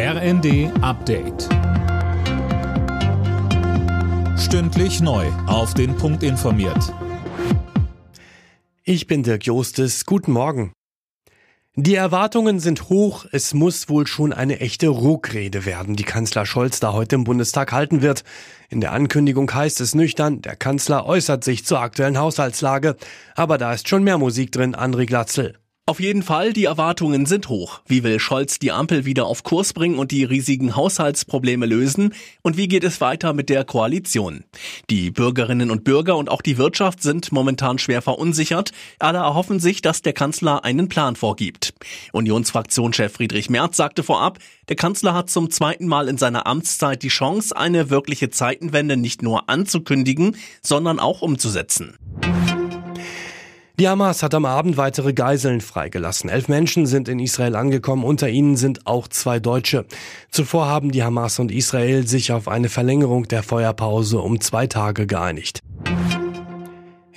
RND Update. Stündlich neu. Auf den Punkt informiert. Ich bin Dirk Jostes. Guten Morgen. Die Erwartungen sind hoch. Es muss wohl schon eine echte Ruckrede werden, die Kanzler Scholz da heute im Bundestag halten wird. In der Ankündigung heißt es nüchtern, der Kanzler äußert sich zur aktuellen Haushaltslage. Aber da ist schon mehr Musik drin, André Glatzel. Auf jeden Fall, die Erwartungen sind hoch. Wie will Scholz die Ampel wieder auf Kurs bringen und die riesigen Haushaltsprobleme lösen? Und wie geht es weiter mit der Koalition? Die Bürgerinnen und Bürger und auch die Wirtschaft sind momentan schwer verunsichert. Alle erhoffen sich, dass der Kanzler einen Plan vorgibt. Unionsfraktionschef Friedrich Merz sagte vorab, der Kanzler hat zum zweiten Mal in seiner Amtszeit die Chance, eine wirkliche Zeitenwende nicht nur anzukündigen, sondern auch umzusetzen. Die Hamas hat am Abend weitere Geiseln freigelassen. Elf Menschen sind in Israel angekommen, unter ihnen sind auch zwei Deutsche. Zuvor haben die Hamas und Israel sich auf eine Verlängerung der Feuerpause um zwei Tage geeinigt.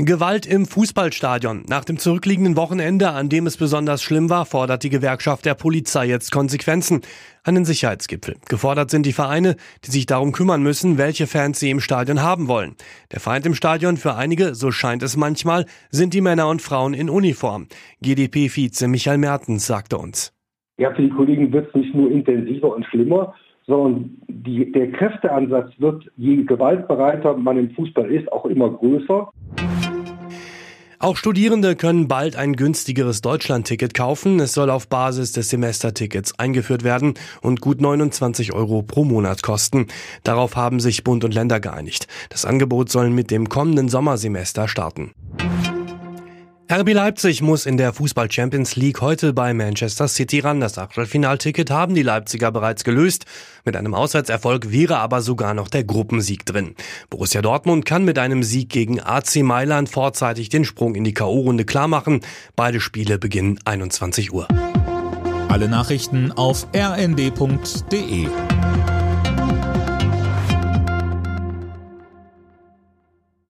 Gewalt im Fußballstadion. Nach dem zurückliegenden Wochenende, an dem es besonders schlimm war, fordert die Gewerkschaft der Polizei jetzt Konsequenzen. Einen Sicherheitsgipfel. Gefordert sind die Vereine, die sich darum kümmern müssen, welche Fans sie im Stadion haben wollen. Der Feind im Stadion für einige, so scheint es manchmal, sind die Männer und Frauen in Uniform. GdP-Vize Michael Mertens sagte uns. Ja, für die Kollegen wird es nicht nur intensiver und schlimmer, sondern die, der Kräfteansatz wird, je gewaltbereiter man im Fußball ist, auch immer größer. Auch Studierende können bald ein günstigeres Deutschlandticket kaufen. Es soll auf Basis des Semestertickets eingeführt werden und gut 29 Euro pro Monat kosten. Darauf haben sich Bund und Länder geeinigt. Das Angebot soll mit dem kommenden Sommersemester starten. RB Leipzig muss in der Fußball Champions League heute bei Manchester City ran. Das Achtelfinalticket haben die Leipziger bereits gelöst. Mit einem Auswärtserfolg wäre aber sogar noch der Gruppensieg drin. Borussia Dortmund kann mit einem Sieg gegen AC Mailand vorzeitig den Sprung in die K.O.-Runde klarmachen. Beide Spiele beginnen 21 Uhr. Alle Nachrichten auf rnd.de